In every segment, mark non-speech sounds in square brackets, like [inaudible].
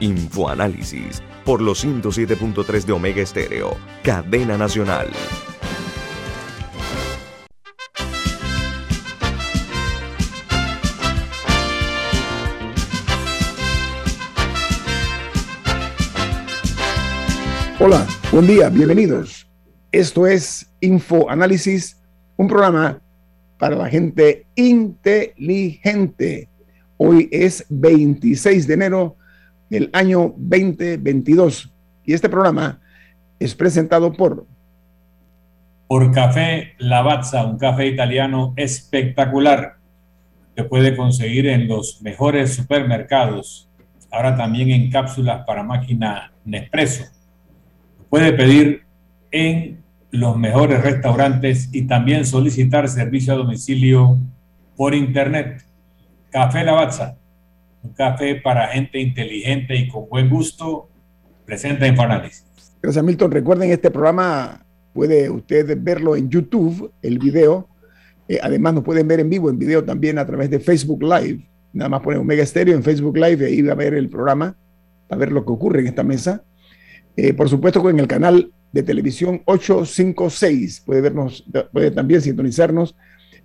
Infoanálisis por los 107.3 de Omega Estéreo, cadena nacional. Hola, buen día, bienvenidos. Esto es Infoanálisis, un programa para la gente inteligente. Hoy es 26 de enero del año 2022 y este programa es presentado por por Café Lavazza, un café italiano espectacular que puede conseguir en los mejores supermercados, ahora también en cápsulas para máquina Nespresso. Puede pedir en los mejores restaurantes y también solicitar servicio a domicilio por internet. Café Lavazza, un café para gente inteligente y con buen gusto, presenta Infoanálisis. Gracias, Milton. Recuerden, este programa puede usted verlo en YouTube, el video. Eh, además, nos pueden ver en vivo, en video también a través de Facebook Live. Nada más ponen Omega Stereo en Facebook Live y ahí va a ver el programa, a ver lo que ocurre en esta mesa. Eh, por supuesto, con el canal de televisión 856. Puede vernos, puede también sintonizarnos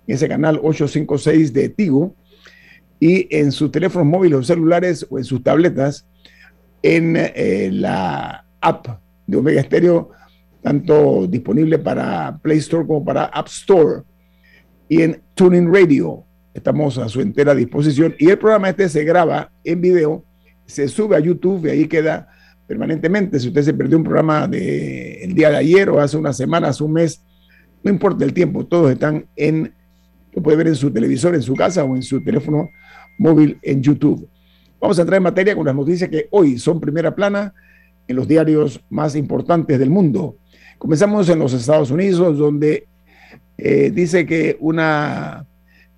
en ese canal 856 de Tigo y en sus teléfonos móviles o celulares o en sus tabletas en eh, la app de Omega Stereo, tanto disponible para Play Store como para App Store y en Tuning Radio. Estamos a su entera disposición y el programa este se graba en video, se sube a YouTube y ahí queda permanentemente. Si usted se perdió un programa de el día de ayer o hace una semana, hace un mes, no importa el tiempo, todos están en, lo puede ver en su televisor, en su casa o en su teléfono móvil en YouTube. Vamos a entrar en materia con las noticias que hoy son primera plana en los diarios más importantes del mundo. Comenzamos en los Estados Unidos, donde eh, dice que una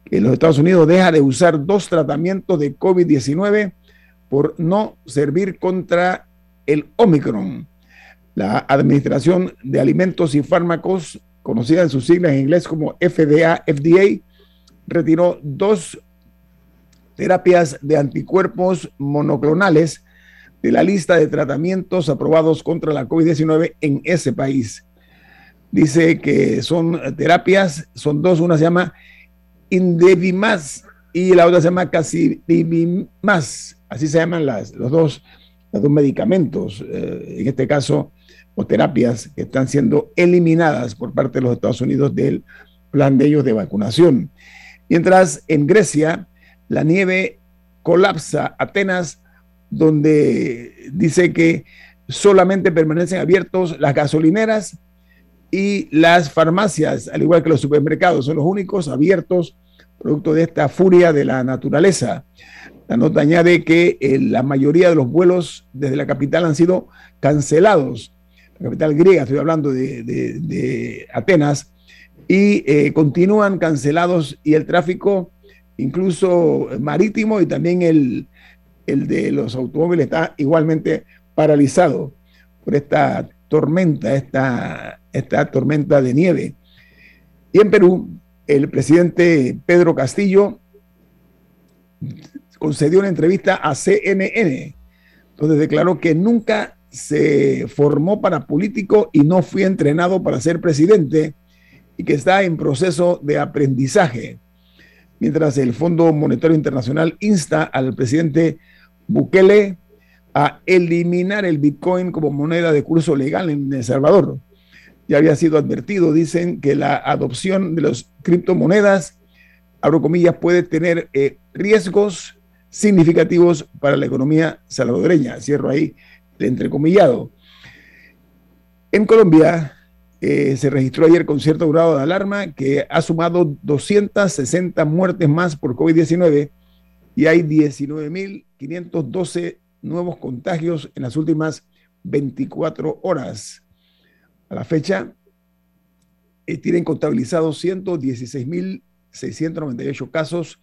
que los Estados Unidos deja de usar dos tratamientos de COVID-19 por no servir contra el Omicron. La Administración de Alimentos y Fármacos, conocida en sus siglas en inglés como FDA, FDA, retiró dos terapias de anticuerpos monoclonales de la lista de tratamientos aprobados contra la COVID-19 en ese país. Dice que son terapias, son dos, una se llama Indevimas y la otra se llama Casidivimas, así se llaman las, los dos, los dos medicamentos, eh, en este caso, o terapias que están siendo eliminadas por parte de los Estados Unidos del plan de ellos de vacunación. Mientras en Grecia, la nieve colapsa Atenas, donde dice que solamente permanecen abiertos las gasolineras y las farmacias, al igual que los supermercados, son los únicos abiertos producto de esta furia de la naturaleza. La nota añade que eh, la mayoría de los vuelos desde la capital han sido cancelados. La capital griega, estoy hablando de, Atenas, y eh, continúan cancelados y el tráfico incluso marítimo y también el, de los automóviles está igualmente paralizado por esta tormenta, esta, esta tormenta de nieve. Y en Perú, el presidente Pedro Castillo concedió una entrevista a CNN, donde declaró que nunca se formó para político y no fue entrenado para ser presidente y que está en proceso de aprendizaje mientras el Fondo Monetario Internacional insta al presidente Bukele a eliminar el Bitcoin como moneda de curso legal en El Salvador. Ya había sido advertido, dicen que la adopción de las criptomonedas, abro comillas, puede tener eh, riesgos significativos para la economía salvadoreña. Cierro ahí el entrecomillado. En Colombia, eh, se registró ayer con cierto grado de alarma que ha sumado 260 muertes más por COVID-19 y hay 19.512 nuevos contagios en las últimas 24 horas. A la fecha, eh, tienen contabilizados 116.698 casos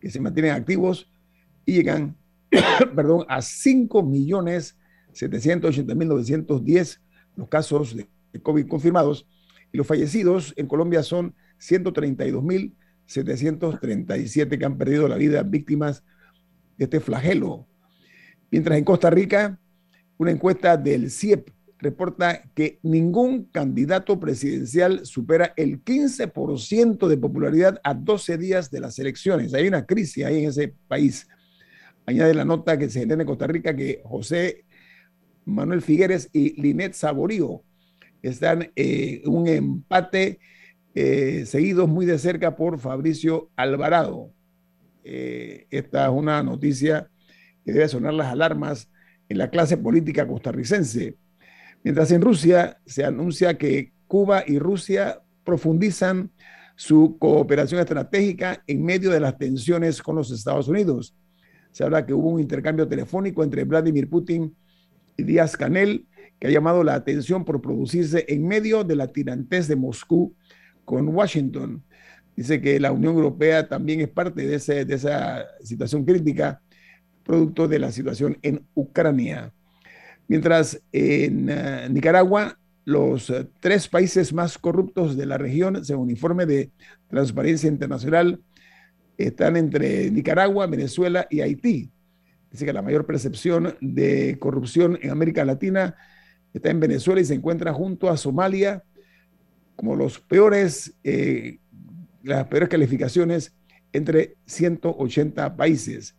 que se mantienen activos y llegan [coughs] perdón, a 5.780.910 los casos de COVID confirmados y los fallecidos en Colombia son 132.737 que han perdido la vida víctimas de este flagelo. Mientras en Costa Rica, una encuesta del CIEP reporta que ningún candidato presidencial supera el 15% de popularidad a 12 días de las elecciones. Hay una crisis ahí en ese país. Añade la nota que se genera en Costa Rica que José Manuel Figueres y Linet Saborío están eh, un empate eh, seguidos muy de cerca por Fabricio Alvarado. Eh, esta es una noticia que debe sonar las alarmas en la clase política costarricense. Mientras en Rusia se anuncia que Cuba y Rusia profundizan su cooperación estratégica en medio de las tensiones con los Estados Unidos. Se habla que hubo un intercambio telefónico entre Vladimir Putin y Díaz Canel, que ha llamado la atención por producirse en medio de la tirantez de Moscú con Washington. Dice que la Unión Europea también es parte de, esa situación crítica, producto de la situación en Ucrania. Mientras en eh, Nicaragua, los eh, tres países más corruptos de la región, según informe de Transparencia Internacional, están entre Nicaragua, Venezuela y Haití. Dice que la mayor percepción de corrupción en América Latina está en Venezuela y se encuentra junto a Somalia como los peores, eh, las peores calificaciones entre 180 países.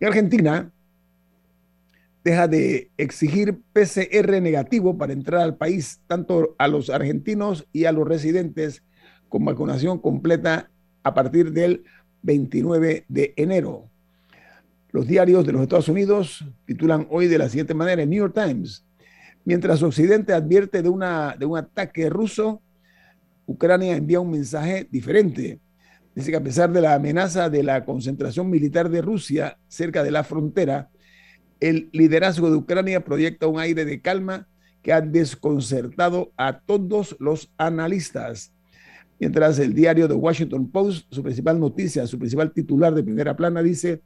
En Argentina, deja de exigir PCR negativo para entrar al país, tanto a los argentinos y a los residentes, con vacunación completa a partir del 29 de enero. Los diarios de los Estados Unidos titulan hoy de la siguiente manera, en New York Times, mientras Occidente advierte de, una, de un ataque ruso, Ucrania envía un mensaje diferente. Dice que a pesar de la amenaza de la concentración militar de Rusia cerca de la frontera, el liderazgo de Ucrania proyecta un aire de calma que ha desconcertado a todos los analistas. Mientras el diario The Washington Post, su principal noticia, su principal titular de primera plana dice,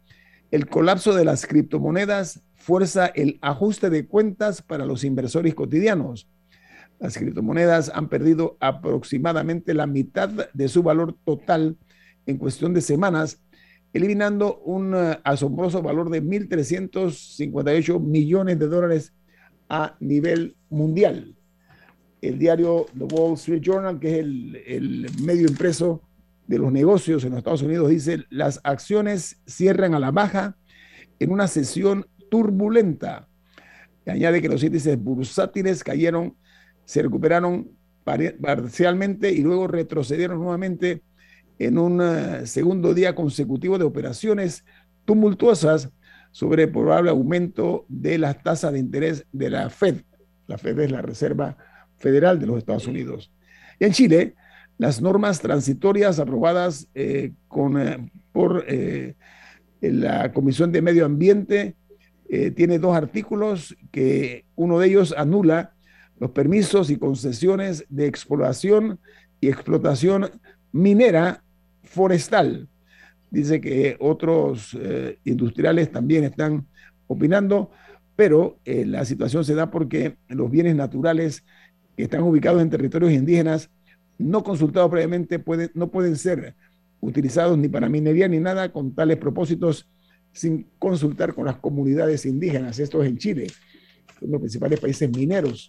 el colapso de las criptomonedas fuerza el ajuste de cuentas para los inversores cotidianos. Las criptomonedas han perdido aproximadamente la mitad de su valor total en cuestión de semanas eliminando un eh, asombroso valor de 1.358 millones de dólares a nivel mundial. El diario The Wall Street Journal, que es el, medio impreso de los negocios en los Estados Unidos, dice, las acciones cierran a la baja en una sesión turbulenta. añade que los índices bursátiles cayeron, se recuperaron parcialmente y luego retrocedieron nuevamente en un eh, segundo día consecutivo de operaciones tumultuosas sobre probable aumento de las tasas de interés de la Fed. La Fed es la Reserva Federal de los Estados Unidos. Y en Chile, las normas transitorias aprobadas eh, con, eh, por la Comisión de Medio Ambiente tiene dos artículos que uno de ellos anula los permisos y concesiones de exploración y explotación minera forestal. Dice que otros eh, industriales también están opinando, pero eh, la situación se da porque los bienes naturales que están ubicados en territorios indígenas no consultados previamente pueden, no pueden ser utilizados ni para minería ni nada con tales propósitos sin consultar con las comunidades indígenas. Esto es en Chile, uno de los principales países mineros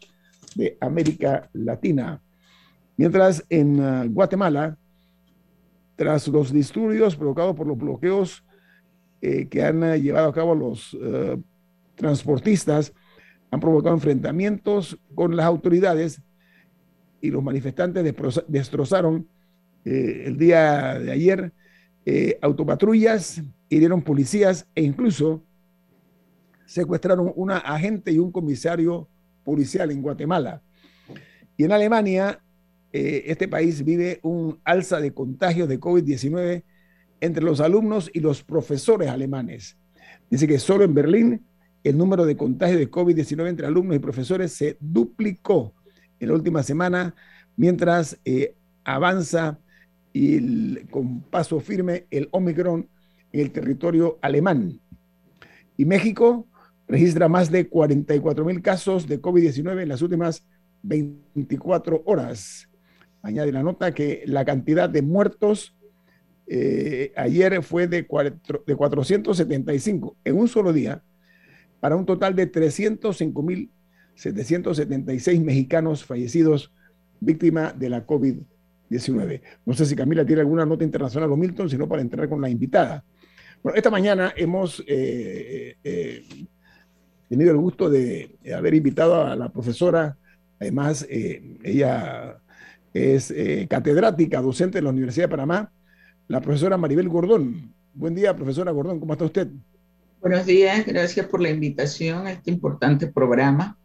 de América Latina. Mientras en ah, Guatemala, tras los disturbios provocados por los bloqueos eh, que han eh, llevado a cabo los eh, transportistas, han provocado enfrentamientos con las autoridades y los manifestantes destrozaron el día de ayer autopatrullas, hirieron policías e incluso secuestraron una agente y un comisario policial en Guatemala. Y en Alemania, eh, este país vive un alza de contagios de COVID-19 entre los alumnos y los profesores alemanes. Dice que solo en Berlín el número de contagios de COVID-19 entre alumnos y profesores se duplicó en la última semana, mientras eh, avanza y con paso firme el Omicron en el territorio alemán. Y México registra más de 44 mil casos de COVID-19 en las últimas 24 horas. Añade la nota que la cantidad de muertos eh, ayer fue de, de 475 en un solo día, para un total de 305.776 mexicanos fallecidos víctima de la COVID-19. No sé si Camila tiene alguna nota internacional o Milton, sino para entrar con la invitada. Bueno, esta mañana hemos eh, eh, tenido el gusto de haber invitado a la profesora, además ella es catedrática, docente de la Universidad de Panamá, la profesora Maribel Gordón. Buen día, profesora Gordón, ¿cómo está usted? Buenos días, gracias por la invitación a este importante programa.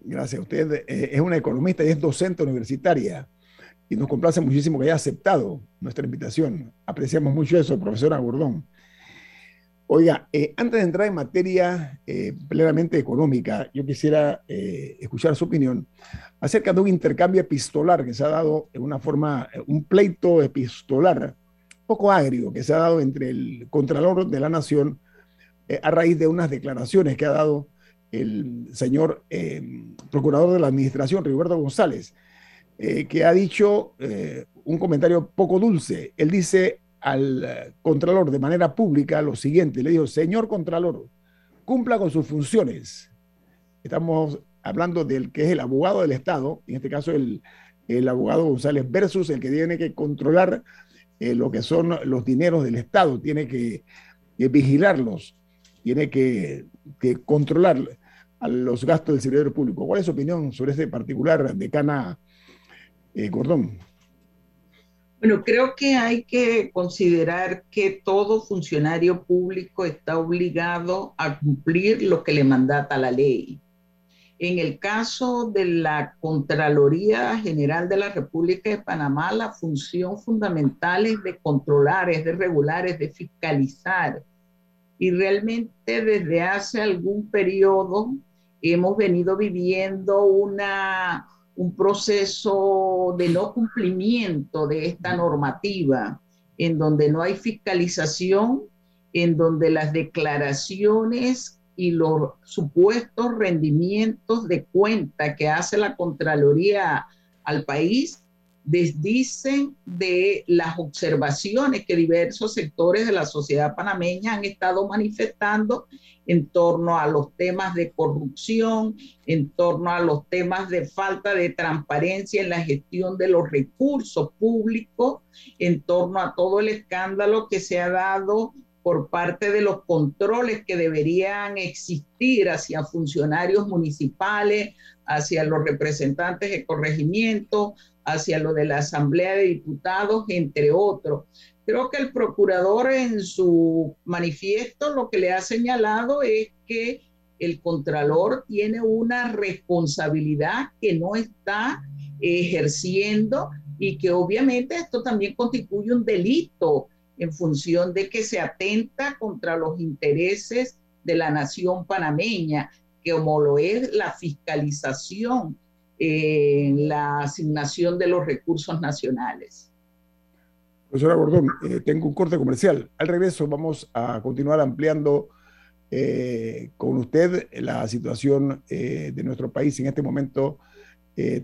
Gracias, usted eh, es una economista y es docente universitaria y nos complace muchísimo que haya aceptado nuestra invitación. Apreciamos mucho eso, profesora Gordón. Oiga, eh, antes de entrar en materia eh, plenamente económica, yo quisiera escuchar su opinión acerca de un intercambio epistolar que se ha dado en una forma, un pleito epistolar poco agrio que se ha dado entre el Contralor de la Nación a raíz de unas declaraciones que ha dado el señor Procurador de la Administración, Rigoberto González, que ha dicho un comentario poco dulce. Él dice, al eh, Contralor de manera pública lo siguiente, le dijo, señor Contralor, cumpla con sus funciones. Estamos hablando del que es el abogado del Estado, en este caso el, el abogado González versus el que tiene que controlar eh, lo que son los dineros del Estado, tiene que, vigilarlos, tiene que, controlar a los gastos del servidor público. ¿Cuál es su opinión sobre este particular decana eh, Gordón? Bueno, creo que hay que considerar que todo funcionario público está obligado a cumplir lo que le mandata la ley. En el caso de la Contraloría General de la República de Panamá, la función fundamental es de controlar, es de regular, es de fiscalizar. Y realmente desde hace algún periodo hemos venido viviendo una un proceso de no cumplimiento de esta normativa, en donde no hay fiscalización, en donde las declaraciones y los supuestos rendimientos de cuenta que hace la Contraloría al país desdicen de las observaciones que diversos sectores de la sociedad panameña han estado manifestando en torno a los temas de corrupción, en torno a los temas de falta de transparencia en la gestión de los recursos públicos, en torno a todo el escándalo que se ha dado por parte de los controles que deberían existir hacia funcionarios municipales, hacia los representantes de corregimiento, hacia lo de la Asamblea de Diputados, entre otros. Creo que el procurador en su manifiesto lo que le ha señalado es que el contralor tiene una responsabilidad que no está ejerciendo y que obviamente esto también constituye un delito en función de que se atenta contra los intereses de la nación panameña, que como lo es la fiscalización en la asignación de los recursos nacionales. Profesora Gordón, eh, tengo un corte comercial. Al regreso vamos a continuar ampliando eh, con usted la situación eh, de nuestro país en este momento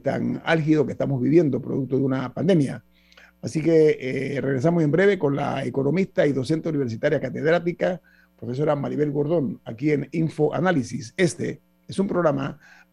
tan álgido que estamos viviendo, producto de una pandemia. Así que regresamos en breve con la economista y docente universitaria catedrática, profesora Maribel Gordón, aquí en Info Análisis. Este es un programa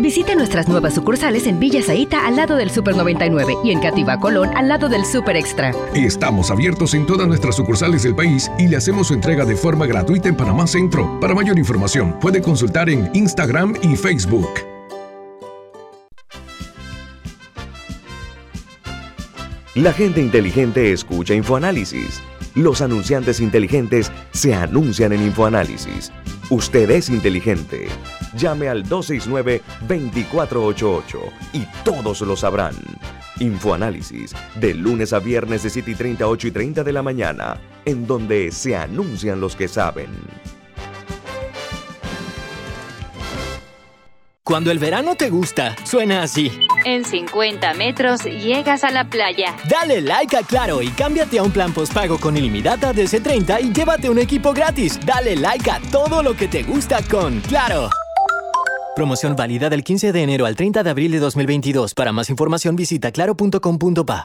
Visite nuestras nuevas sucursales en Villa Zaita al lado del Super 99 y en Cativa Colón al lado del Super Extra. Estamos abiertos en todas nuestras sucursales del país y le hacemos su entrega de forma gratuita en Panamá Centro. Para mayor información, puede consultar en Instagram y Facebook. La gente inteligente escucha InfoAnálisis. Los anunciantes inteligentes se anuncian en InfoAnálisis. Usted es inteligente. Llame al 269-2488 y todos lo sabrán. Infoanálisis, de lunes a viernes de 7 y 30, 8 y 30 de la mañana, en donde se anuncian los que saben. Cuando el verano te gusta, suena así. En 50 metros llegas a la playa. Dale like a Claro y cámbiate a un plan postpago con ilimitada DC30 y llévate un equipo gratis. Dale like a todo lo que te gusta con Claro. Promoción válida del 15 de enero al 30 de abril de 2022. Para más información visita claro.com.pa.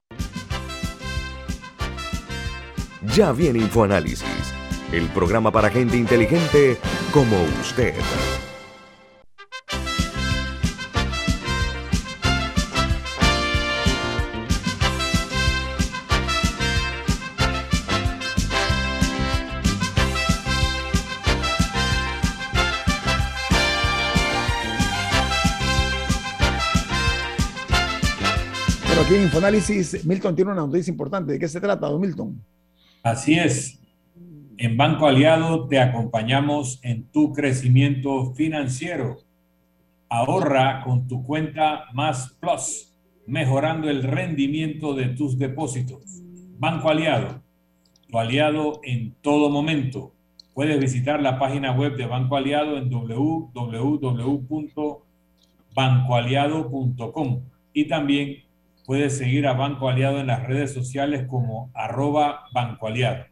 Ya viene InfoAnálisis, el programa para gente inteligente como usted. Aquí en Infoanálisis, Milton tiene una noticia importante. ¿De qué se trata, don Milton? Así es. En Banco Aliado te acompañamos en tu crecimiento financiero. Ahorra con tu cuenta Más Plus, mejorando el rendimiento de tus depósitos. Banco Aliado, tu aliado en todo momento. Puedes visitar la página web de Banco Aliado en www.bancoaliado.com y también Puedes seguir a Banco Aliado en las redes sociales como arroba Banco Aliado.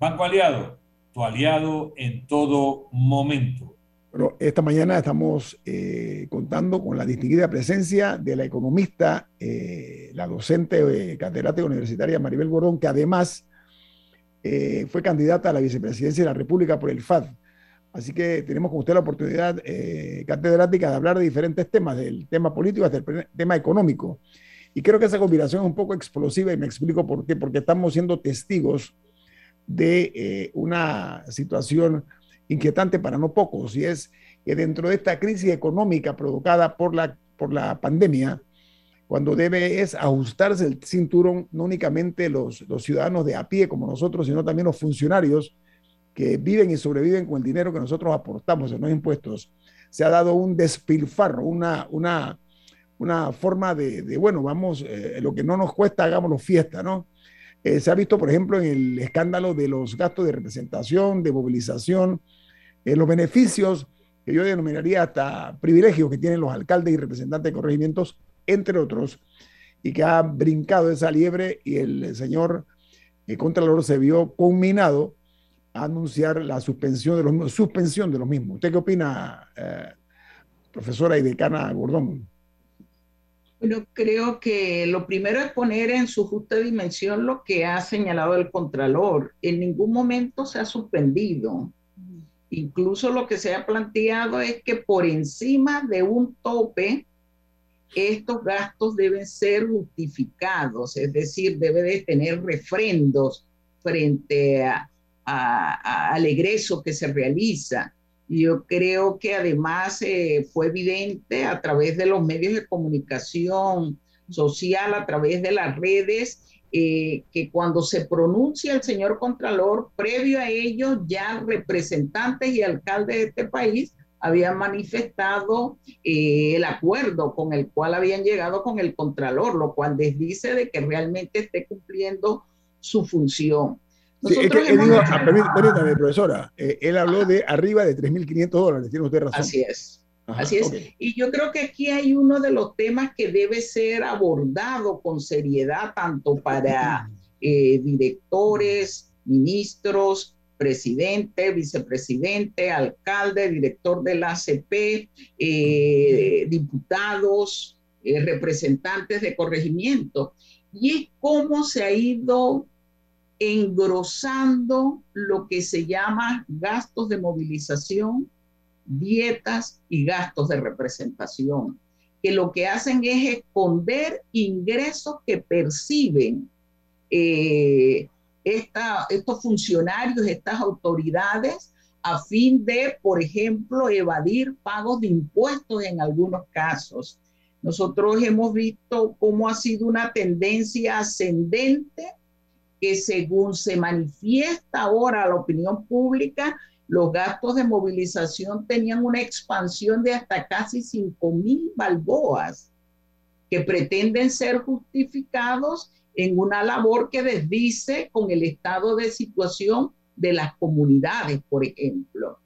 Banco Aliado, tu aliado en todo momento. Bueno, esta mañana estamos eh, contando con la distinguida presencia de la economista, eh, la docente eh, catedrática universitaria Maribel Gordón, que además fue candidata a la vicepresidencia de la República por el FAD. Así que tenemos con usted la oportunidad catedrática de hablar de diferentes temas, del tema político hasta el tema económico. Y creo que esa combinación es un poco explosiva y me explico por qué, porque estamos siendo testigos de eh, una situación inquietante para no pocos, y es que dentro de esta crisis económica provocada por la, por la pandemia, cuando debe es ajustarse el cinturón, no únicamente los, los ciudadanos de a pie como nosotros, sino también los funcionarios que viven y sobreviven con el dinero que nosotros aportamos en los impuestos, se ha dado un despilfarro, una, una, una forma de, bueno, vamos, eh, lo que no nos cuesta, hagámoslo fiesta, ¿no? Eh, se ha visto, por ejemplo, en el escándalo de los gastos de representación, de movilización, en los beneficios que yo denominaría hasta privilegios que tienen los alcaldes y representantes de corregimientos, entre otros, y que ha brincado esa liebre y el señor el Contralor se vio conminado a anunciar la suspensión de los, suspensión de los mismos. ¿Usted qué opina, eh, profesora y decana Gordón? Bueno, creo que lo primero es poner en su justa dimensión lo que ha señalado el Contralor. En ningún momento se ha suspendido. Incluso lo que se ha planteado es que por encima de un tope, estos gastos deben ser justificados, es decir, debe de tener refrendos frente al egreso que se realiza. Yo creo que además eh, fue evidente a través de los medios de comunicación social, a través de las redes, eh, que cuando se pronuncia el señor Contralor, previo a ello ya representantes y alcaldes de este país habían manifestado eh, el acuerdo con el cual habían llegado con el Contralor, lo cual les dice de que realmente esté cumpliendo su función. Sí, es que ah, permítame, profesora, eh, él habló de arriba de 3.500 dólares, tiene usted razón. Así es. Así es. Y yo creo que aquí hay uno de los temas que debe ser abordado con seriedad, tanto para eh, directores, ministros, presidente, vicepresidente, alcalde, director de la ACP, eh, diputados, representantes de corregimiento y es cómo se ha ido engrosando lo que se llama gastos de movilización, dietas y gastos de representación, que lo que hacen es esconder ingresos que perciben eh, estos funcionarios, estas autoridades, a fin de, por ejemplo, evadir pagos de impuestos en algunos casos. Nosotros hemos visto cómo ha sido una tendencia ascendente que según se manifiesta ahora la opinión pública, los gastos de movilización tenían una expansión de hasta casi 5 mil balboas que pretenden ser justificados en una labor que desdice con el estado de situación de las comunidades, por ejemplo.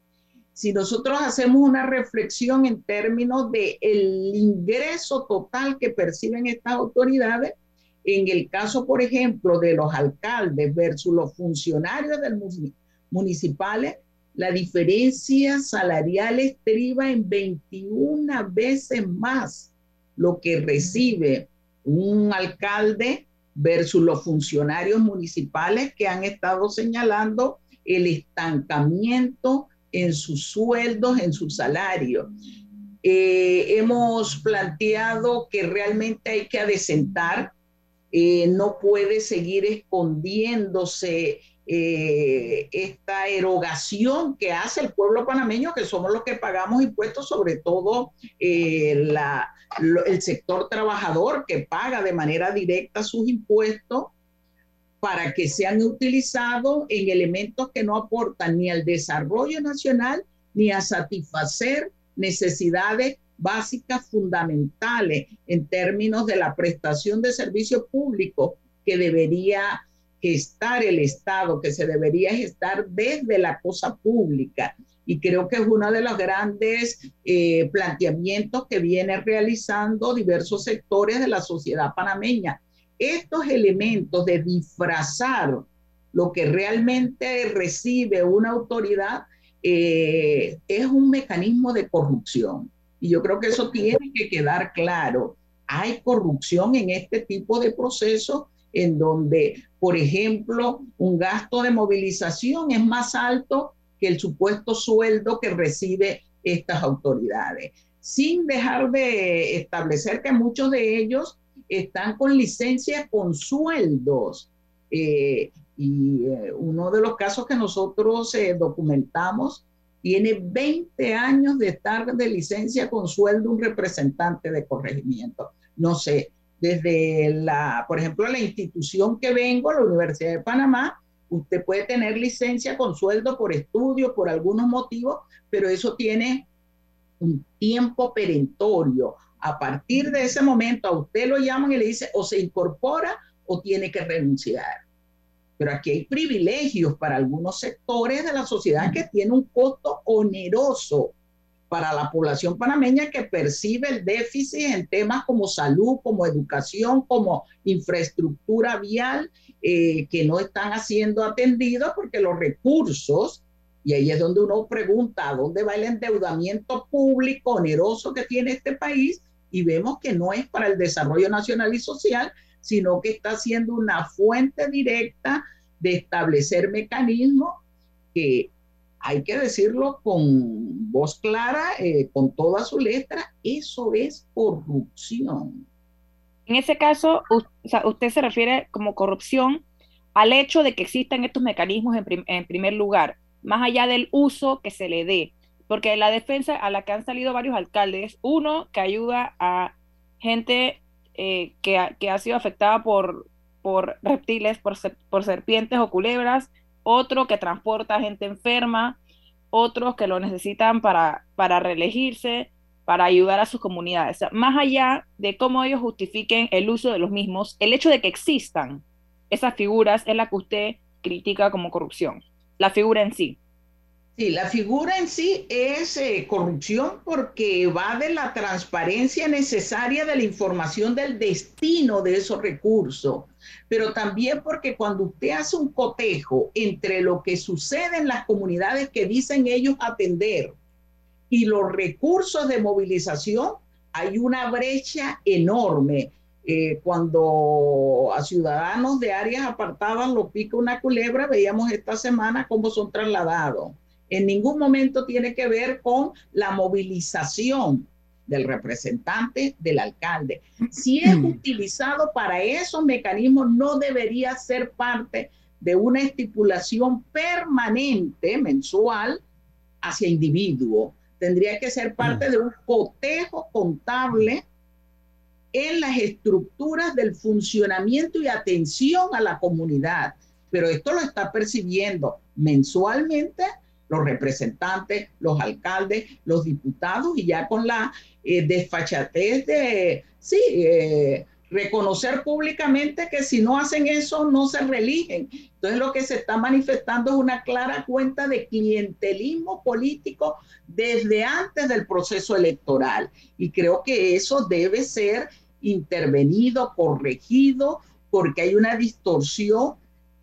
Si nosotros hacemos una reflexión en términos de el ingreso total que perciben estas autoridades, en el caso, por ejemplo, de los alcaldes versus los funcionarios municipales, la diferencia salarial estriba en 21 veces más lo que recibe un alcalde versus los funcionarios municipales que han estado señalando el estancamiento en sus sueldos, en su salario. Eh, hemos planteado que realmente hay que adecentar eh, no puede seguir escondiéndose eh, esta erogación que hace el pueblo panameño, que somos los que pagamos impuestos, sobre todo eh, el sector trabajador que paga de manera directa sus impuestos para que sean utilizados en elementos que no aportan ni al desarrollo nacional ni a satisfacer necesidades básicas fundamentales en términos de la prestación de servicios públicos que debería gestar el Estado, que se debería gestar desde la cosa pública. Y creo que es uno de los grandes eh, planteamientos que viene realizando diversos sectores de la sociedad panameña. Estos elementos de disfrazar lo que realmente recibe una autoridad eh, es un mecanismo de corrupción y yo creo que eso tiene que quedar claro. Hay corrupción en este tipo de procesos en donde, por ejemplo, un gasto de movilización es más alto que el supuesto sueldo que recibe estas autoridades, sin dejar de establecer que muchos de ellos están con licencia con sueldos. Eh, y eh, uno de los casos que nosotros eh, documentamos tiene 20 años de estar de licencia con sueldo un representante de corregimiento. No sé, desde la, por ejemplo, la institución que vengo, la Universidad de Panamá, usted puede tener licencia con sueldo por estudio, por algunos motivos, pero eso tiene un tiempo perentorio. A partir de ese momento a usted lo llaman y le dice o se incorpora o tiene que renunciar. Pero aquí hay privilegios para algunos sectores de la sociedad que tienen un costo oneroso para la población panameña que percibe el déficit en temas como salud, como educación, como infraestructura vial, eh, que no están siendo atendidos porque los recursos, y ahí es donde uno pregunta, ¿a dónde va el endeudamiento público oneroso que tiene este país? Y vemos que no es para el desarrollo nacional y social, sino que está siendo una fuente directa de establecer mecanismos que hay que decirlo con voz clara, eh, con toda su letra, eso es corrupción. En ese caso, usted se refiere como corrupción al hecho de que existan estos mecanismos en, primer lugar, más allá del uso que se le dé, porque la defensa a la que han salido varios alcaldes, uno que ayuda a gente eh, que, ha, sido afectada por, reptiles, por, serpientes o culebras, otro que transporta gente enferma, otros que lo necesitan para reelegirse, para ayudar a sus comunidades. más allá de cómo ellos justifiquen el uso de los mismos, el hecho de que existan esas figuras es la que usted critica como corrupción, la figura en sí. Sí, la figura en sí es eh, corrupción porque va de la transparencia necesaria de la información del destino de esos recursos, pero también porque cuando usted hace un cotejo entre lo que sucede en las comunidades que dicen ellos atender y los recursos de movilización, hay una brecha enorme. Eh, cuando a ciudadanos de áreas apartadas lo pica una culebra, veíamos esta semana cómo son trasladados. En ningún momento tiene que ver con la movilización del representante, del alcalde. Si es utilizado para esos mecanismos, no debería ser parte de una estipulación permanente, mensual, hacia individuo. Tendría que ser parte de un cotejo contable en las estructuras del funcionamiento y atención a la comunidad. Pero esto lo está percibiendo mensualmente los representantes, los alcaldes, los diputados y ya con la eh, desfachatez de, sí, eh, reconocer públicamente que si no hacen eso no se reeligen. Entonces lo que se está manifestando es una clara cuenta de clientelismo político desde antes del proceso electoral. Y creo que eso debe ser intervenido, corregido, porque hay una distorsión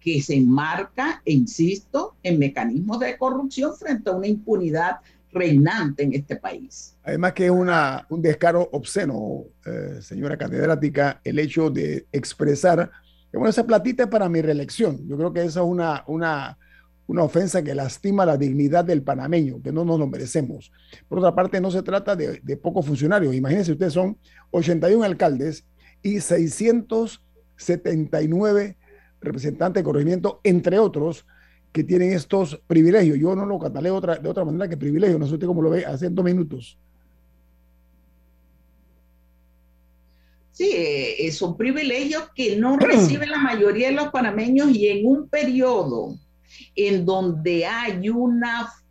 que se enmarca, insisto, en mecanismos de corrupción frente a una impunidad reinante en este país. Además que es una, un descaro obsceno, eh, señora catedrática, el hecho de expresar que bueno, esa platita es para mi reelección. Yo creo que esa es una, una, una ofensa que lastima la dignidad del panameño, que no nos lo merecemos. Por otra parte, no se trata de, de pocos funcionarios. Imagínense ustedes, son 81 alcaldes y 679 representantes de corregimiento, entre otros, que tienen estos privilegios. Yo no lo cataleo otra, de otra manera que privilegio. No sé cómo lo ve hace dos minutos. Sí, eh, son privilegios que no [clears throat] reciben la mayoría de los panameños y en un periodo en donde hay un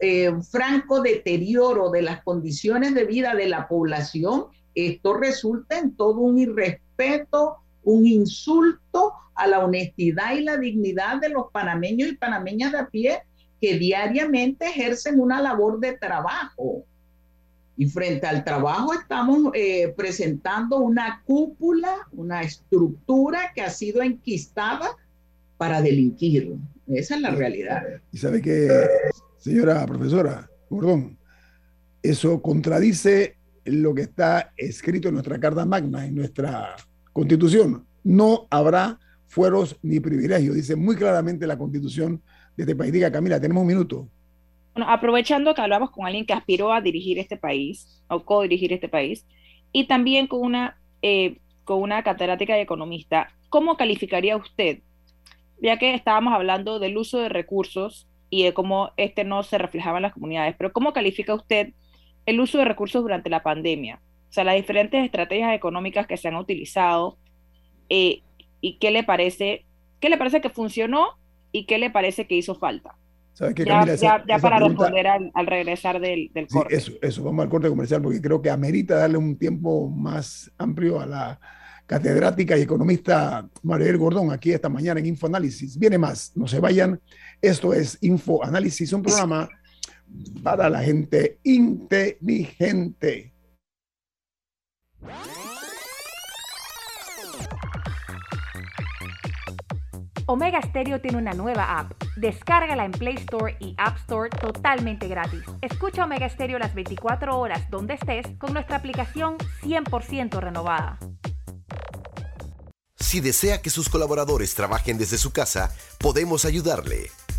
eh, franco deterioro de las condiciones de vida de la población, esto resulta en todo un irrespeto, un insulto a la honestidad y la dignidad de los panameños y panameñas de a pie que diariamente ejercen una labor de trabajo. Y frente al trabajo estamos eh, presentando una cúpula, una estructura que ha sido enquistada para delinquir. Esa es la realidad. Y sabe que, señora profesora Gordón, eso contradice lo que está escrito en nuestra Carta Magna, en nuestra Constitución. No habrá fueros ni privilegios, dice muy claramente la Constitución de este país. Diga, Camila, tenemos un minuto. Bueno, aprovechando que hablamos con alguien que aspiró a dirigir este país, o co-dirigir este país, y también con una, eh, con una catedrática de economista, ¿cómo calificaría usted, ya que estábamos hablando del uso de recursos y de cómo este no se reflejaba en las comunidades, pero cómo califica usted el uso de recursos durante la pandemia? O sea, las diferentes estrategias económicas que se han utilizado eh, y qué le parece, qué le parece que funcionó y qué le parece que hizo falta ya, para responder al, regresar del, del corte. eso, eso, vamos al corte comercial porque creo que amerita darle un tiempo más amplio a la catedrática y economista Maribel Gordón aquí esta mañana en Infoanálisis. Viene más, no se vayan. Esto es Infoanálisis, un programa para la gente inteligente. Omega Stereo tiene una nueva app. Descárgala en Play Store y App Store totalmente gratis. Escucha Omega Stereo las 24 horas donde estés con nuestra aplicación 100% renovada. Si desea que sus colaboradores trabajen desde su casa, podemos ayudarle.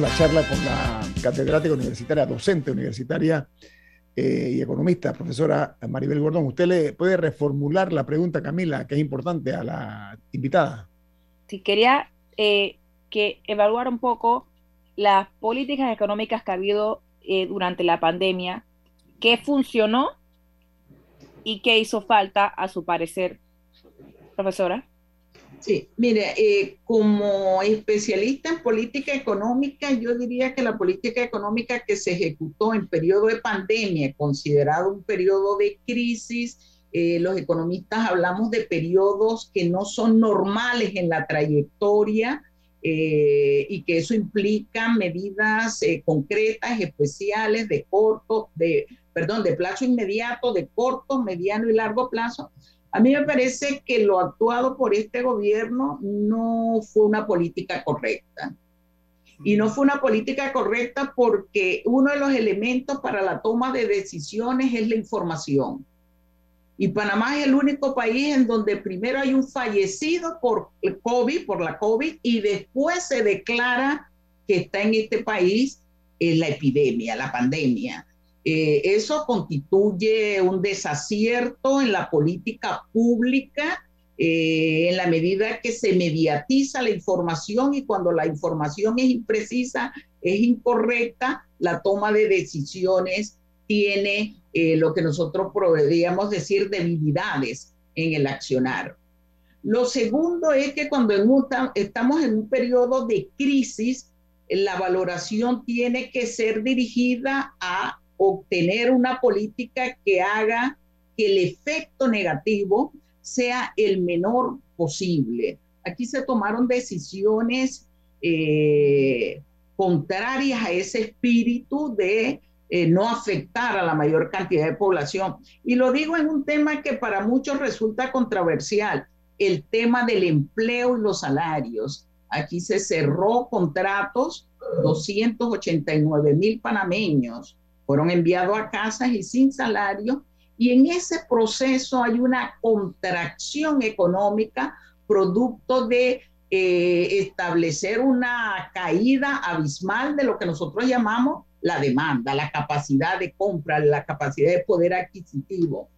La charla con la catedrática universitaria, docente universitaria eh, y economista, profesora Maribel Gordón. ¿Usted le puede reformular la pregunta, Camila, que es importante a la invitada? Sí, quería eh, que evaluar un poco las políticas económicas que ha habido eh, durante la pandemia, qué funcionó y qué hizo falta, a su parecer, Profesora. Sí, mire, eh, como especialista en política económica, yo diría que la política económica que se ejecutó en periodo de pandemia, considerado un periodo de crisis, eh, los economistas hablamos de periodos que no son normales en la trayectoria eh, y que eso implica medidas concretas, especiales, de corto, de, perdón, de plazo inmediato, de corto, mediano y largo plazo, a mí me parece que lo actuado por este gobierno no fue una política correcta. Y no fue una política correcta porque uno de los elementos para la toma de decisiones es la información. Y Panamá es el único país en donde primero hay un fallecido por COVID, por la COVID, y después se declara que está en este país la epidemia, la pandemia. Eh, eso constituye un desacierto en la política pública eh, en la medida que se mediatiza la información y cuando la información es imprecisa, es incorrecta, la toma de decisiones tiene eh, lo que nosotros podríamos decir debilidades en el accionar. Lo segundo es que cuando estamos en un periodo de crisis, la valoración tiene que ser dirigida a obtener una política que haga que el efecto negativo sea el menor posible. Aquí se tomaron decisiones eh, contrarias a ese espíritu de eh, no afectar a la mayor cantidad de población. Y lo digo en un tema que para muchos resulta controversial, el tema del empleo y los salarios. Aquí se cerró contratos, 289 mil panameños fueron enviados a casas y sin salario, y en ese proceso hay una contracción económica producto de eh, establecer una caída abismal de lo que nosotros llamamos la demanda, la capacidad de compra, la capacidad de poder adquisitivo.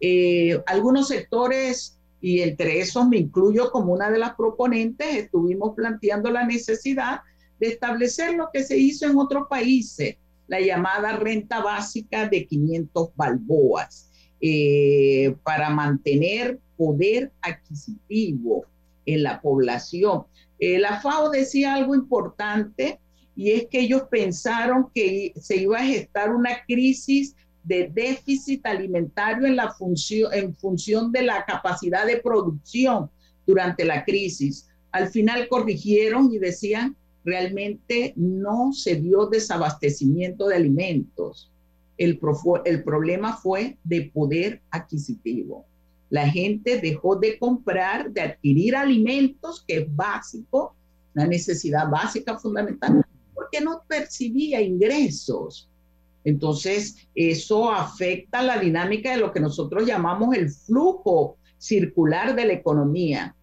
Eh, algunos sectores, y entre esos me incluyo como una de las proponentes, estuvimos planteando la necesidad de establecer lo que se hizo en otros países, la llamada renta básica de 500 balboas eh, para mantener poder adquisitivo en la población. Eh, la FAO decía algo importante y es que ellos pensaron que se iba a gestar una crisis de déficit alimentario en, la función, en función de la capacidad de producción durante la crisis. Al final corrigieron y decían realmente no se dio desabastecimiento de alimentos. El, el problema fue de poder adquisitivo. La gente dejó de comprar, de adquirir alimentos, que es básico, una necesidad básica fundamental, porque no percibía ingresos. Entonces, eso afecta la dinámica de lo que nosotros llamamos el flujo circular de la economía.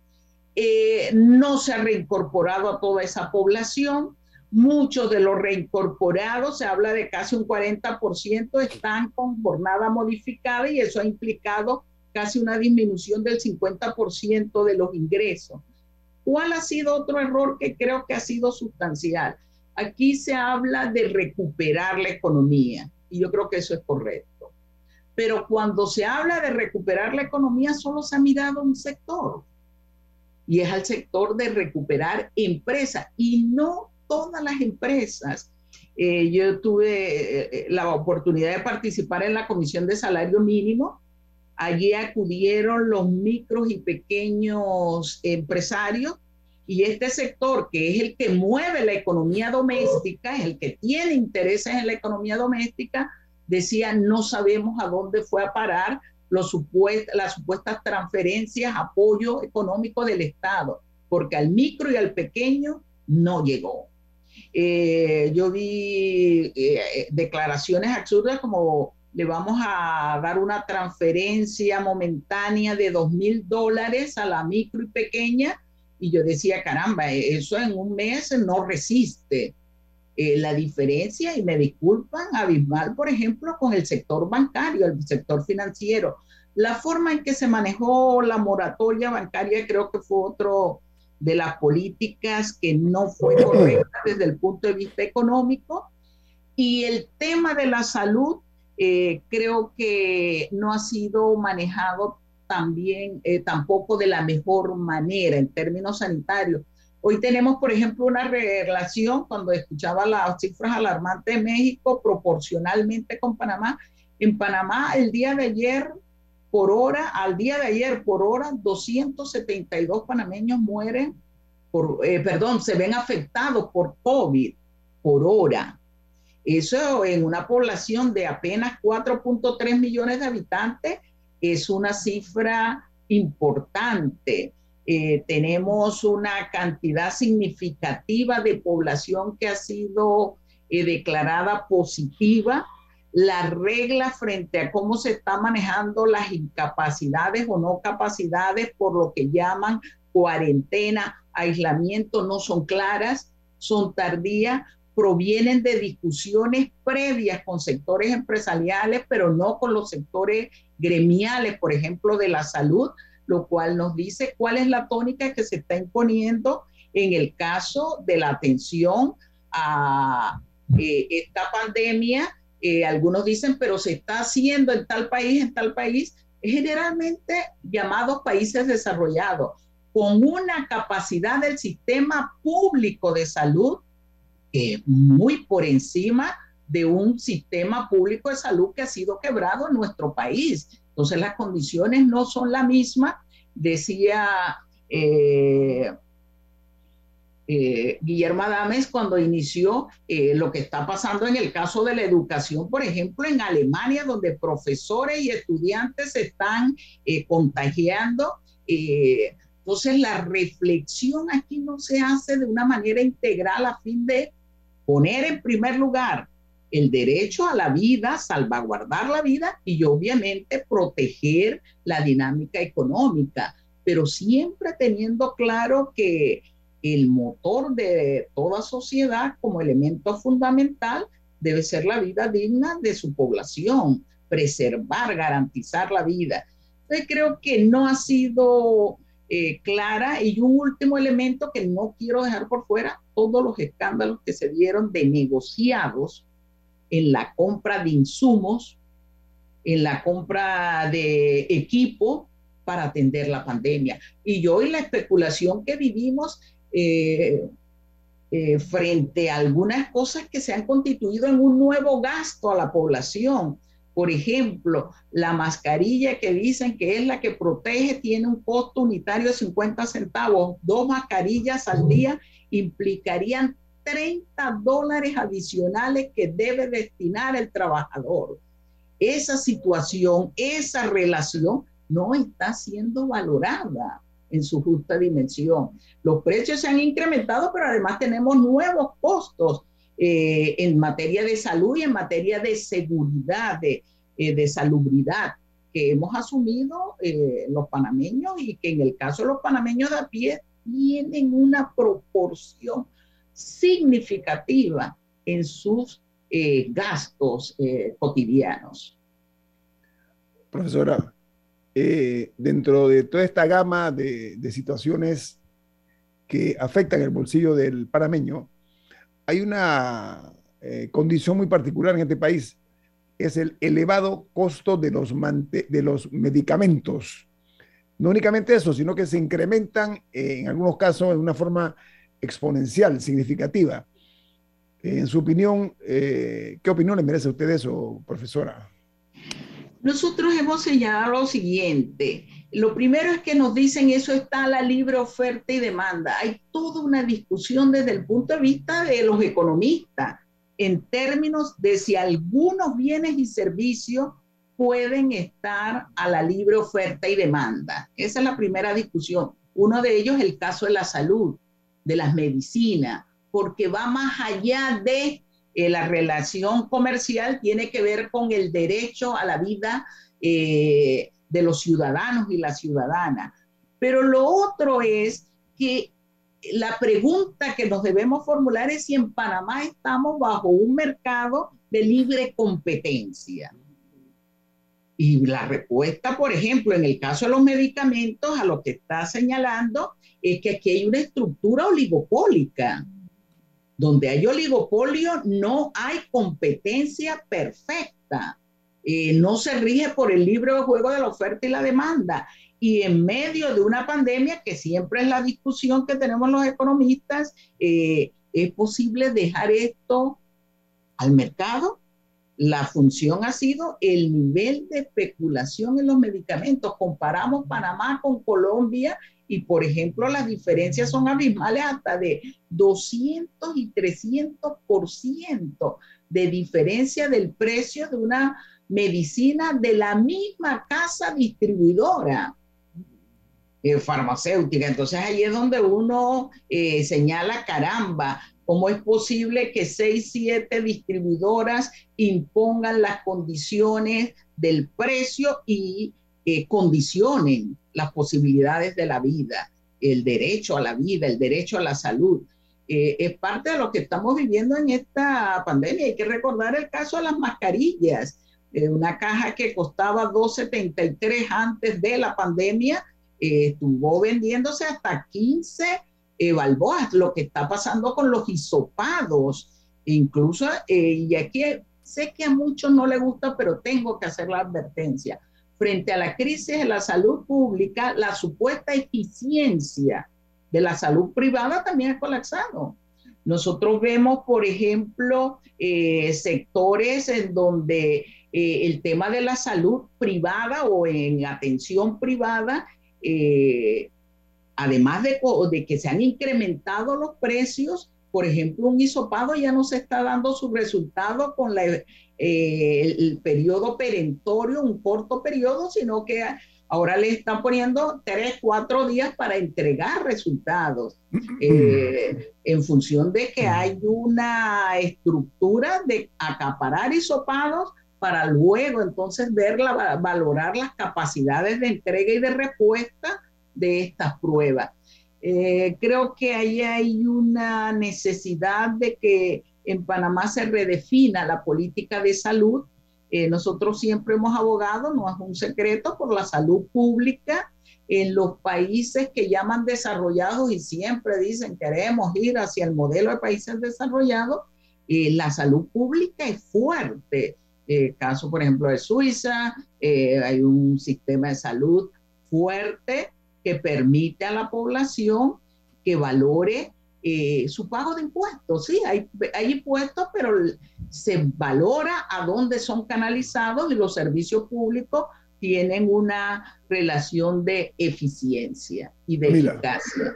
Eh, no se ha reincorporado a toda esa población. Muchos de los reincorporados, se habla de casi un 40%, están con jornada modificada y eso ha implicado casi una disminución del 50% de los ingresos. ¿Cuál ha sido otro error que creo que ha sido sustancial? Aquí se habla de recuperar la economía y yo creo que eso es correcto. Pero cuando se habla de recuperar la economía, solo se ha mirado un sector y es al sector de recuperar empresas y no todas las empresas. Eh, yo tuve eh, la oportunidad de participar en la Comisión de Salario Mínimo. Allí acudieron los micros y pequeños empresarios y este sector, que es el que mueve la economía doméstica, es el que tiene intereses en la economía doméstica, decía, no sabemos a dónde fue a parar los las supuestas transferencias, apoyo económico del Estado, porque al micro y al pequeño no llegó. Eh, yo vi eh, declaraciones absurdas como le vamos a dar una transferencia momentánea de dos mil dólares a la micro y pequeña, y yo decía, caramba, eso en un mes no resiste. Eh, la diferencia, y me disculpan, abismal, por ejemplo, con el sector bancario, el sector financiero. La forma en que se manejó la moratoria bancaria creo que fue otro de las políticas que no fue correcta desde el punto de vista económico. Y el tema de la salud eh, creo que no ha sido manejado también, eh, tampoco de la mejor manera en términos sanitarios. Hoy tenemos, por ejemplo, una relación, cuando escuchaba las cifras alarmantes de México, proporcionalmente con Panamá. En Panamá, el día de ayer, por hora, al día de ayer, por hora, 272 panameños mueren, por, eh, perdón, se ven afectados por COVID por hora. Eso en una población de apenas 4.3 millones de habitantes es una cifra importante. Eh, tenemos una cantidad significativa de población que ha sido eh, declarada positiva. La regla frente a cómo se está manejando las incapacidades o no capacidades por lo que llaman cuarentena, aislamiento, no son claras, son tardías, provienen de discusiones previas con sectores empresariales, pero no con los sectores gremiales, por ejemplo, de la salud, lo cual nos dice cuál es la tónica que se está imponiendo en el caso de la atención a eh, esta pandemia. Eh, algunos dicen, pero se está haciendo en tal país, en tal país, generalmente llamados países desarrollados, con una capacidad del sistema público de salud eh, muy por encima de un sistema público de salud que ha sido quebrado en nuestro país. Entonces las condiciones no son las mismas, decía eh, eh, Guillermo Adames cuando inició lo que está pasando en el caso de la educación, por ejemplo, en Alemania, donde profesores y estudiantes se están contagiando. entonces la reflexión aquí no se hace de una manera integral a fin de poner en primer lugar el derecho a la vida, salvaguardar la vida y obviamente proteger la dinámica económica, pero siempre teniendo claro que el motor de toda sociedad como elemento fundamental debe ser la vida digna de su población, preservar, garantizar la vida. Entonces creo que no ha sido eh, clara. Y un último elemento que no quiero dejar por fuera, todos los escándalos que se dieron de negociados en la compra de insumos, en la compra de equipo para atender la pandemia. Y hoy la especulación que vivimos eh, eh, frente a algunas cosas que se han constituido en un nuevo gasto a la población por ejemplo, la mascarilla que dicen que es la que protege tiene un costo unitario de 50 centavos. Dos mascarillas al día implicarían 30 dólares adicionales que debe destinar el trabajador. Esa situación, esa relación no está siendo valorada en su justa dimensión. Los precios se han incrementado, pero además tenemos nuevos costos eh, en materia de salud y en materia de seguridad, de, eh, de salubridad que hemos asumido eh, los panameños y que en el caso de los panameños de a pie tienen una proporción significativa en sus gastos cotidianos. Profesora, dentro de toda esta gama de, situaciones que afectan el bolsillo del panameño, hay una eh, condición muy particular en este país, es el elevado costo de los, de los medicamentos. No únicamente eso, sino que se incrementan eh, en algunos casos en una forma exponencial, significativa. En su opinión, eh, ¿qué opinión le merece a usted eso, profesora? Nosotros hemos señalado lo siguiente. Lo primero es que nos dicen eso está a la libre oferta y demanda. Hay toda una discusión desde el punto de vista de los economistas en términos de si algunos bienes y servicios pueden estar a la libre oferta y demanda. Esa es la primera discusión. Uno de ellos es el caso de la salud, de las medicinas, porque va más allá de eh, la relación comercial, tiene que ver con el derecho a la vida eh, de los ciudadanos y las ciudadanas. Pero lo otro es que la pregunta que nos debemos formular es si en Panamá estamos bajo un mercado de libre competencia. Y la respuesta, por ejemplo, en el caso de los medicamentos, a lo que está señalando, es que aquí hay una estructura oligopólica. Donde hay oligopolio no hay competencia perfecta. eh, no se rige por el libro de juego de la oferta y la demanda. Y en medio de una pandemia, que siempre es la discusión que tenemos los economistas, eh, ¿es posible dejar esto al mercado? La función ha sido el nivel de especulación en los medicamentos. Comparamos Panamá con Colombia y, por ejemplo, las diferencias son abismales hasta de 200 y 300% de diferencia del precio de una medicina de la misma casa distribuidora eh, farmacéutica. Entonces ahí es donde uno eh, señala, caramba, ¿cómo es posible que seis, siete distribuidoras impongan las condiciones del precio y eh, condicionen las posibilidades de la vida, el derecho a la vida, el derecho a la salud? es parte de lo que estamos viviendo en esta pandemia. Hay que recordar el caso de las mascarillas. una caja que costaba 2.73 antes de la pandemia, eh, estuvo vendiéndose hasta 15 eh, balboas, lo que está pasando con los hisopados, incluso, eh, y aquí sé que a muchos no les gusta, pero tengo que hacer la advertencia. Frente a la crisis de la salud pública, la supuesta eficiencia de la salud privada también ha colapsado. Nosotros vemos, por ejemplo, sectores en donde el tema de la salud privada o en atención privada eh, además de, de, que se han incrementado los precios, por ejemplo, un hisopado ya no se está dando su resultado con la, eh, el, periodo perentorio, un corto periodo, sino que ahora le están poniendo tres, cuatro días para entregar resultados, eh, en función de que hay una estructura de acaparar hisopados para luego entonces verla, valorar las capacidades de entrega y de respuesta de estas pruebas. Eh, creo que ahí hay una necesidad de que en Panamá se redefina la política de salud. Eh, nosotros siempre hemos abogado, no es un secreto, por la salud pública en los países que llaman desarrollados y siempre dicen queremos ir hacia el modelo de países desarrollados. Eh, la salud pública es fuerte eh, caso, por ejemplo, de Suiza, eh, hay un sistema de salud fuerte que permite a la población que valore eh, su pago de impuestos. Sí, hay, hay impuestos, pero se valora a dónde son canalizados y los servicios públicos tienen una relación de eficiencia y de eficacia.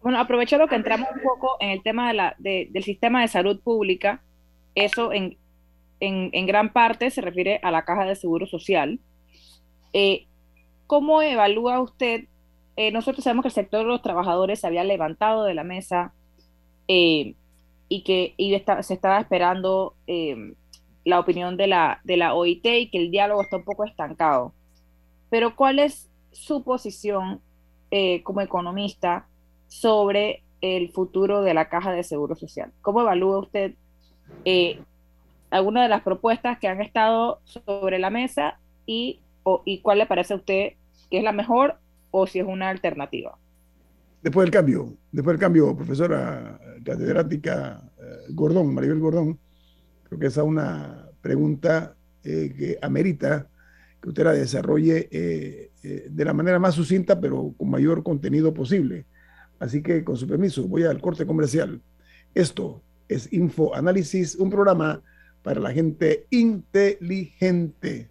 Bueno, aprovechando que entramos un poco en el tema de la, del sistema de salud pública, eso en, en, gran parte se refiere a la caja de seguro social. Eh, ¿Cómo evalúa usted? Eh, nosotros sabemos que el sector de los trabajadores se había levantado de la mesa eh, y que se estaba esperando la opinión de la, de la OIT y que el diálogo está un poco estancado. Pero ¿cuál es su posición como economista sobre el futuro de la caja de seguro social? ¿Cómo evalúa usted algunas de las propuestas que han estado sobre la mesa y, y cuál le parece a usted que es la mejor o si es una alternativa. Después del cambio, después del cambio, profesora catedrática eh, Gordón, Maribel Gordón, creo que esa es una pregunta eh, que amerita que usted la desarrolle eh, de la manera más sucinta, pero con mayor contenido posible. Así que, con su permiso, voy al corte comercial. Esto es Info Análisis, un programa para la gente inteligente.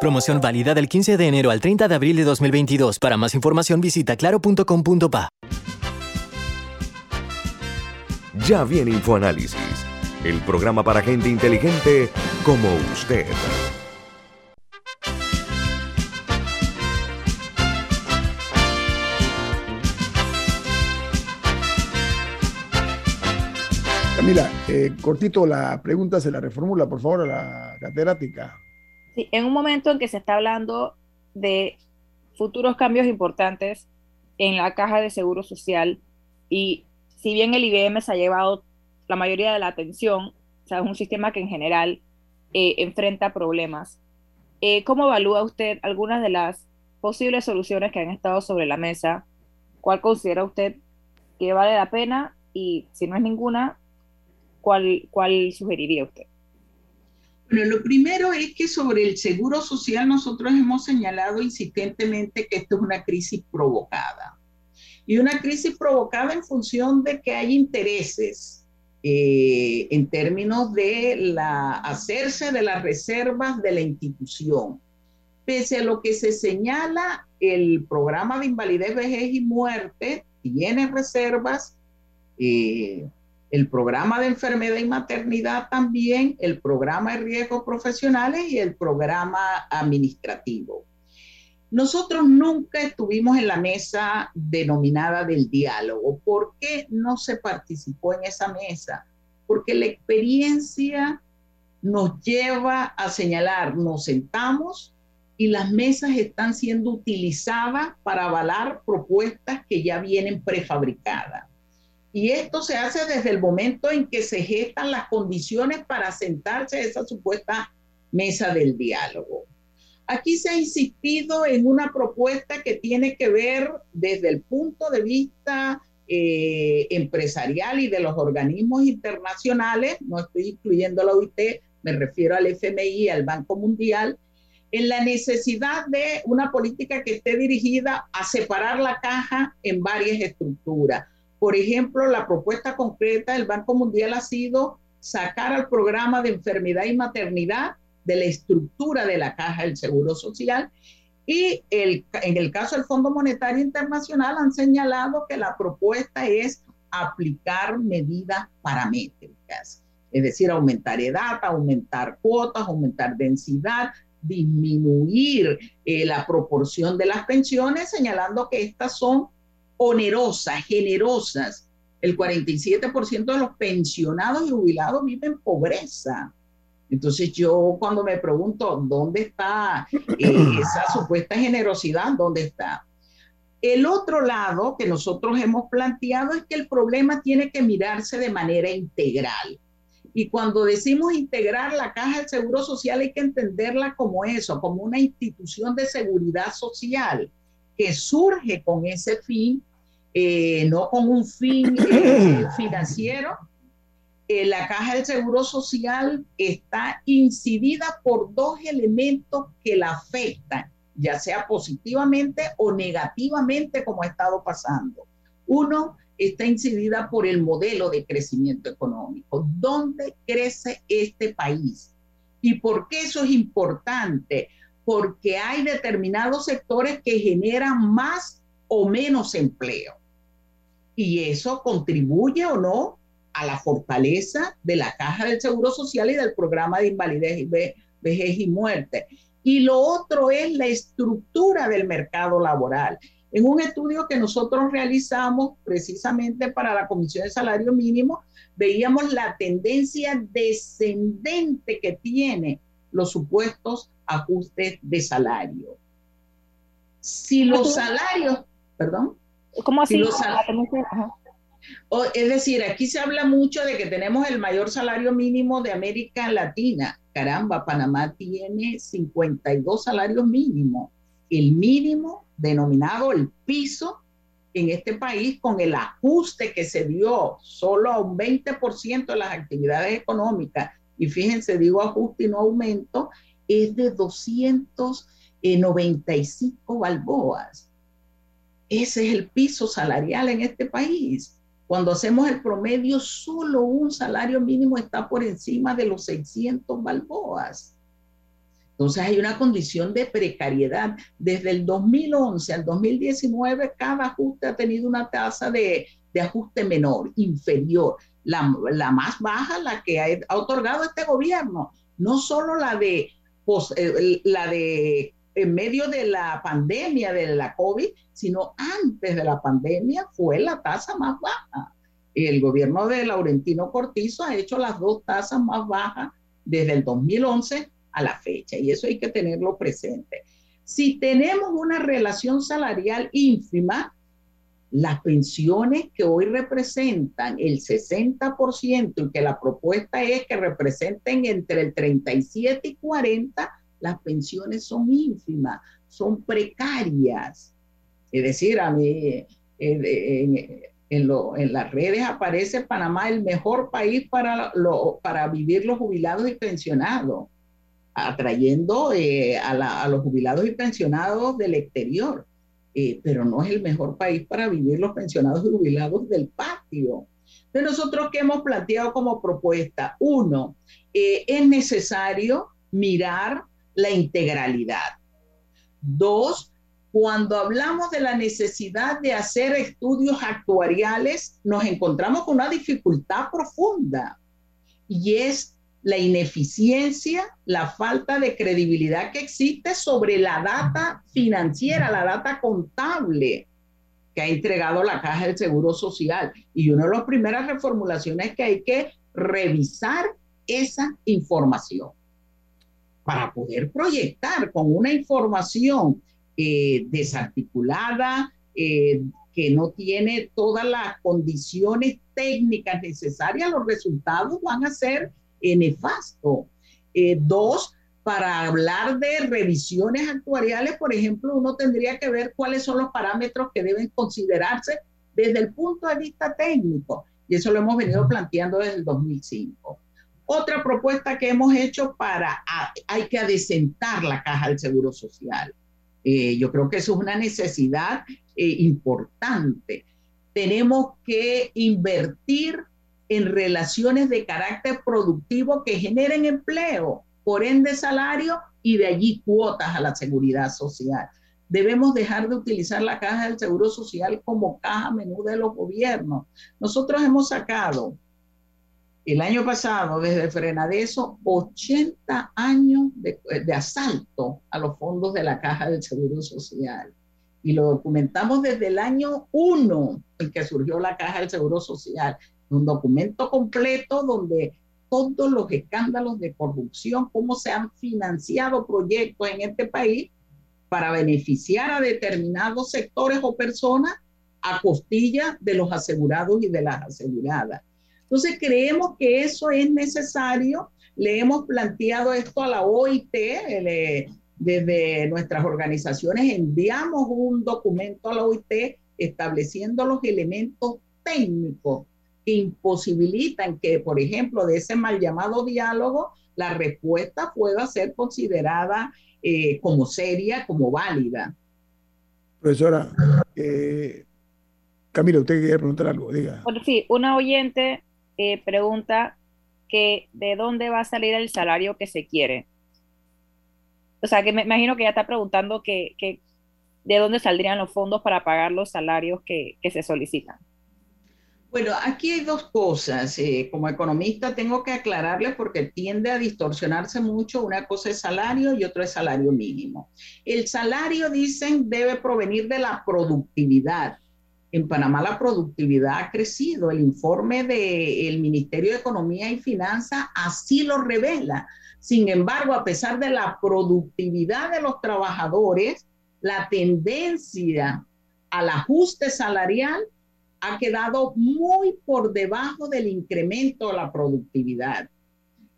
Promoción válida del 15 de enero al 30 de abril de 2022. Para más información visita claro.com.pa. Ya viene InfoAnálisis, el programa para gente inteligente como usted. Camila, eh, cortito la pregunta, se la reformula, por favor, a la catedrática. Sí, en un momento en que se está hablando de futuros cambios importantes en la caja de seguro social y si bien el IBM se ha llevado la mayoría de la atención, es un sistema que en general eh, enfrenta problemas. Eh, ¿Cómo evalúa usted algunas de las posibles soluciones que han estado sobre la mesa? ¿Cuál considera usted que vale la pena? Y si no es ninguna, ¿cuál, cuál sugeriría usted? Bueno, lo primero es que sobre el seguro social nosotros hemos señalado insistentemente que esto es una crisis provocada. Y una crisis provocada en función de que hay intereses eh, en términos de la, hacerse de las reservas de la institución. Pese a lo que se señala, el programa de invalidez, vejez y muerte tiene reservas, eh, el programa de enfermedad y maternidad también, el programa de riesgos profesionales y el programa administrativo. Nosotros nunca estuvimos en la mesa denominada del diálogo. ¿Por qué no se participó en esa mesa? Porque la experiencia nos lleva a señalar, nos sentamos y las mesas están siendo utilizadas para avalar propuestas que ya vienen prefabricadas. Y esto se hace desde el momento en que se gestan las condiciones para sentarse a esa supuesta mesa del diálogo. Aquí se ha insistido en una propuesta que tiene que ver desde el punto de vista eh, empresarial y de los organismos internacionales, no estoy incluyendo la OIT, me refiero al FMI, al Banco Mundial, en la necesidad de una política que esté dirigida a separar la caja en varias estructuras. Por ejemplo, la propuesta concreta del Banco Mundial ha sido sacar al programa de enfermedad y maternidad de la estructura de la caja del Seguro Social. Y el, en el caso del Fondo Monetario Internacional han señalado que la propuesta es aplicar medidas paramétricas, es decir, aumentar edad, aumentar cuotas, aumentar densidad, disminuir eh, la proporción de las pensiones, señalando que estas son onerosas, generosas. El 47% de los pensionados y jubilados viven en pobreza. Entonces yo cuando me pregunto dónde está eh, [clears throat] esa supuesta generosidad, dónde está. El otro lado que nosotros hemos planteado es que el problema tiene que mirarse de manera integral. Y cuando decimos integrar la caja del Seguro Social hay que entenderla como eso, como una institución de seguridad social que surge con ese fin, eh, no con un fin eh, [clears throat] financiero, eh, la caja del Seguro Social está incidida por dos elementos que la afectan, ya sea positivamente o negativamente como ha estado pasando. Uno, está incidida por el modelo de crecimiento económico. ¿Dónde crece este país? ¿Y por qué eso es importante? Porque hay determinados sectores que generan más o menos empleo. Y eso contribuye o no a la fortaleza de la caja del Seguro Social y del programa de invalidez, y vejez y muerte. Y lo otro es la estructura del mercado laboral. En un estudio que nosotros realizamos precisamente para la Comisión de Salario Mínimo, veíamos la tendencia descendente que tiene los supuestos ajustes de salario. Si los salarios, perdón, ¿cómo así? Salarios, es decir, aquí se habla mucho de que tenemos el mayor salario mínimo de América Latina. Caramba, Panamá tiene 52 salarios mínimos. El mínimo denominado el piso en este país con el ajuste que se dio solo a un 20% de las actividades económicas, y fíjense, digo ajuste y no aumento, es de 295 balboas. Ese es el piso salarial en este país. Cuando hacemos el promedio, solo un salario mínimo está por encima de los 600 balboas. Entonces hay una condición de precariedad. Desde el 2011 al 2019, cada ajuste ha tenido una tasa de, ajuste menor, inferior. La, más baja, la que ha, otorgado este gobierno, no solo la de, eh, la de en medio de la pandemia de la COVID, sino antes de la pandemia fue la tasa más baja. El gobierno de Laurentino Cortizo ha hecho las dos tasas más bajas desde el 2011 a la fecha y eso hay que tenerlo presente. Si tenemos una relación salarial ínfima, las pensiones que hoy representan el 60% y que la propuesta es que representen entre el 37 y 40, las pensiones son ínfimas, son precarias. Es decir, a mí en, en, las redes aparece Panamá el mejor país para, lo, para vivir los jubilados y pensionados, atrayendo eh, a, los jubilados y pensionados del exterior. Eh, pero no es el mejor país para vivir los pensionados y jubilados del patio. De nosotros que hemos planteado como propuesta, uno, eh, es necesario mirar la integralidad. Dos, cuando hablamos de la necesidad de hacer estudios actuariales, nos encontramos con una dificultad profunda y es la ineficiencia, la falta de credibilidad que existe sobre la data financiera, la data contable que ha entregado la Caja del Seguro Social. Y una de las primeras reformulaciones es que hay que revisar esa información para poder proyectar con una información eh, desarticulada, eh, que no tiene todas las condiciones técnicas necesarias, los resultados van a ser. Eh, dos, para hablar de revisiones actuariales, por ejemplo, uno tendría que ver cuáles son los parámetros que deben considerarse desde el punto de vista técnico. Y eso lo hemos venido planteando desde el 2005. Otra propuesta que hemos hecho para, hay que adecentar la caja del Seguro Social. Eh, yo creo que eso es una necesidad eh, importante. Tenemos que invertir en relaciones de carácter productivo que generen empleo, por ende salario y de allí cuotas a la seguridad social. Debemos dejar de utilizar la caja del seguro social como caja menú de los gobiernos. Nosotros hemos sacado el año pasado, desde Frenadeso, 80 años de, de, asalto a los fondos de la Caja del Seguro Social. Y lo documentamos desde el año 1 en que surgió la Caja del Seguro Social un documento completo donde todos los escándalos de corrupción, cómo se han financiado proyectos en este país para beneficiar a determinados sectores o personas a costilla de los asegurados y de las aseguradas. Entonces creemos que eso es necesario. Le hemos planteado esto a la OIT, desde nuestras organizaciones enviamos un documento a la OIT estableciendo los elementos técnicos imposibilitan que, por ejemplo, de ese mal llamado diálogo, la respuesta pueda ser considerada eh, como seria, como válida. Profesora, eh, Camila, usted quiere preguntar algo, diga. sí, una oyente eh, pregunta que de dónde va a salir el salario que se quiere. O sea, que me imagino que ya está preguntando que, que de dónde saldrían los fondos para pagar los salarios que, que se solicitan. Bueno, aquí hay dos cosas. Eh, como economista tengo que aclararle porque tiende a distorsionarse mucho. Una cosa es salario y otra es salario mínimo. El salario, dicen, debe provenir de la productividad. En Panamá la productividad ha crecido. El informe del Ministerio de Economía y Finanzas así lo revela. Sin embargo, a pesar de la productividad de los trabajadores, la tendencia al ajuste salarial ha quedado muy por debajo del incremento de la productividad.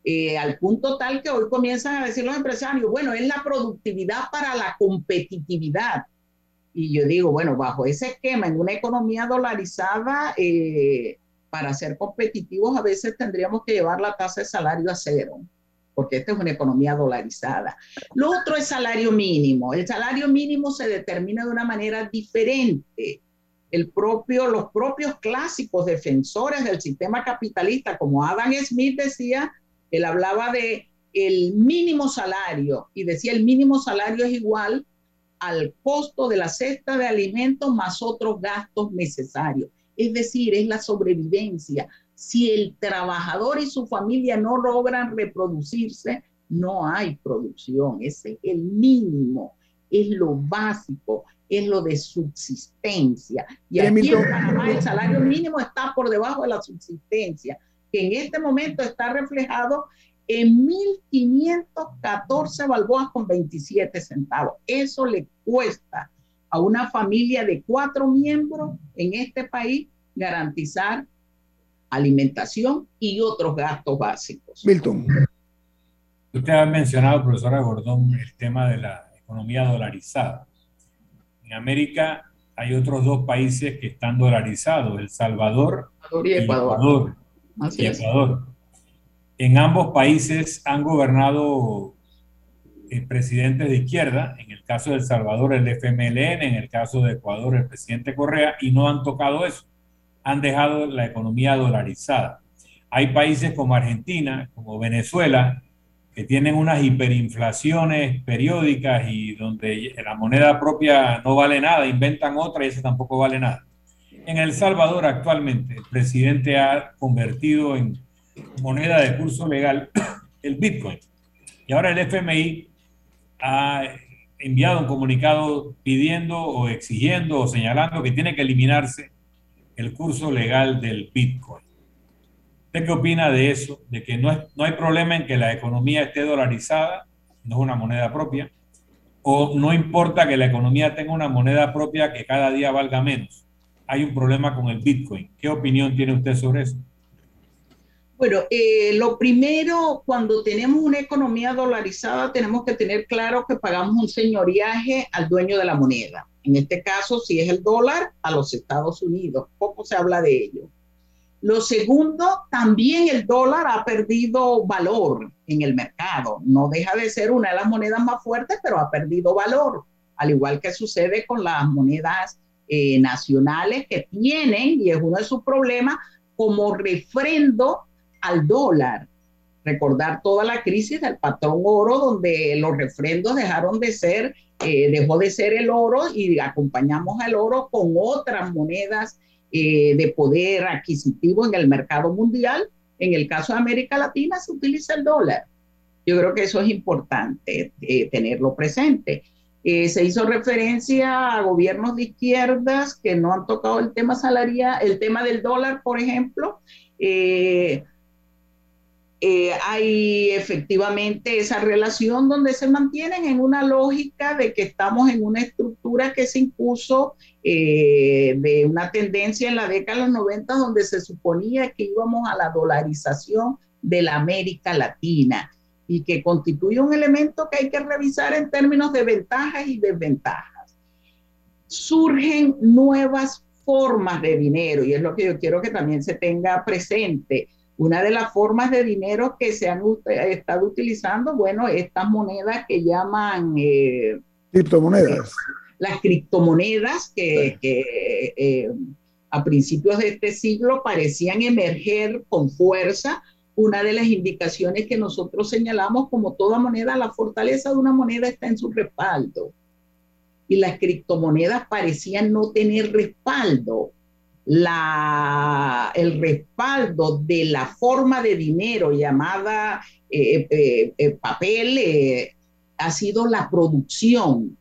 Eh, al punto tal que hoy comienzan a decir los empresarios, bueno, es la productividad para la competitividad. Y yo digo, bueno, bajo ese esquema, en una economía dolarizada, eh, para ser competitivos a veces tendríamos que llevar la tasa de salario a cero, porque esta es una economía dolarizada. Lo otro es salario mínimo. El salario mínimo se determina de una manera diferente el propio, los propios clásicos defensores del sistema capitalista, como Adam Smith decía, él hablaba de el mínimo salario y decía el mínimo salario es igual al costo de la cesta de alimentos más otros gastos necesarios. Es decir, es la sobrevivencia. Si el trabajador y su familia no logran reproducirse, no hay producción. Ese es el mínimo es lo básico, es lo de subsistencia. Y aquí en Panamá el salario mínimo está por debajo de la subsistencia, que en este momento está reflejado en 1.514 balboas con 27 centavos. Eso le cuesta a una familia de cuatro miembros en este país garantizar alimentación y otros gastos básicos. Milton. Usted ha mencionado, profesora Gordón, el tema de la economía dolarizada. En América hay otros dos países que están dolarizados, El Salvador, y Ecuador. y Ecuador. En ambos países han gobernado eh, presidentes de izquierda, en el caso de El Salvador el FMLN, en el caso de Ecuador el presidente Correa, y no han tocado eso. Han dejado la economía dolarizada. Hay países como Argentina, como Venezuela, que tienen unas hiperinflaciones periódicas y donde la moneda propia no vale nada, inventan otra y esa tampoco vale nada. En El Salvador actualmente el presidente ha convertido en moneda de curso legal [coughs] el Bitcoin. Y ahora el FMI ha enviado un comunicado pidiendo o exigiendo o señalando que tiene que eliminarse el curso legal del Bitcoin. ¿Usted qué opina de eso? De que no, es, no hay problema en que la economía esté dolarizada, no es una moneda propia, o no importa que la economía tenga una moneda propia que cada día valga menos. Hay un problema con el Bitcoin. ¿Qué opinión tiene usted sobre eso? Bueno, eh, lo primero, cuando tenemos una economía dolarizada, tenemos que tener claro que pagamos un señoriaje al dueño de la moneda. En este caso, si es el dólar, a los Estados Unidos. Poco se habla de ello. Lo segundo, también el dólar ha perdido valor en el mercado. No deja de ser una de las monedas más fuertes, pero ha perdido valor, al igual que sucede con las monedas eh, nacionales que tienen, y es uno de sus problemas, como refrendo al dólar. Recordar toda la crisis del patrón oro, donde los refrendos dejaron de ser, eh, dejó de ser el oro y acompañamos al oro con otras monedas eh, de poder adquisitivo en el mercado mundial. En el caso de América Latina se utiliza el dólar. Yo creo que eso es importante eh, tenerlo presente. Se hizo referencia a gobiernos de izquierdas que no han tocado el tema salarial, el tema del dólar, por ejemplo. Hay efectivamente esa relación donde se mantienen en una lógica de que estamos en una estructura que se impuso eh, de una tendencia en la década de los 90 donde se suponía que íbamos a la dolarización de la América Latina y que constituye un elemento que hay que revisar en términos de ventajas y desventajas. Surgen nuevas formas de dinero y es lo que yo quiero que también se tenga presente una de las formas de dinero que se han estado utilizando, bueno, estas monedas que llaman... Eh, criptomonedas. Las criptomonedas que, eh, a principios de este siglo parecían emerger con fuerza. Una de las indicaciones que nosotros señalamos como toda moneda, la fortaleza de una moneda está en su respaldo. Y las criptomonedas parecían no tener respaldo la, el respaldo de la forma de dinero llamada eh, eh, eh, papel ha sido la producción.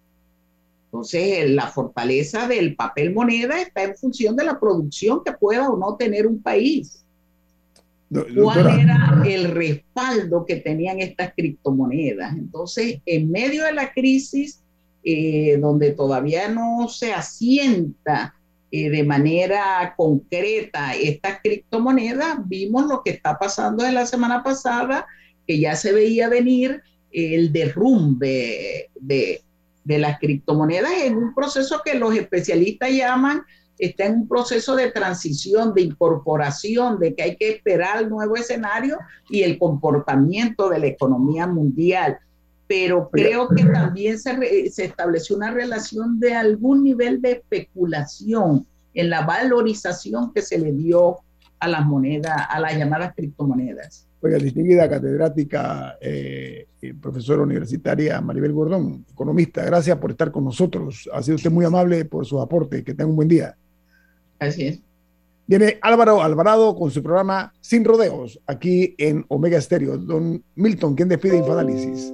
Entonces, la fortaleza del papel moneda está en función de la producción que pueda o no tener un país. ¿Cuál era el respaldo que tenían estas criptomonedas? Entonces, en medio de la crisis, donde todavía no se asienta eh, de manera concreta estas criptomonedas, vimos lo que está pasando en la semana pasada, que ya se veía venir el derrumbe de, de las criptomonedas en un proceso que los especialistas llaman, está en un proceso de transición, de incorporación, de que hay que esperar el nuevo escenario y el comportamiento de la economía mundial pero creo que también se, se, estableció una relación de algún nivel de especulación en la valorización que se le dio a las monedas, a las llamadas criptomonedas. Oiga, distinguida catedrática, eh, profesora universitaria Maribel Gordón, economista, gracias por estar con nosotros. Ha sido usted muy amable por su aporte. Que tenga un buen día. Así es. Viene Álvaro Alvarado con su programa Sin Rodeos, aquí en Omega Estéreo. Don Milton, ¿quién despide Infoanálisis?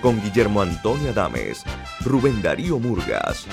con Guillermo Antonio Adames, Rubén Darío Murgas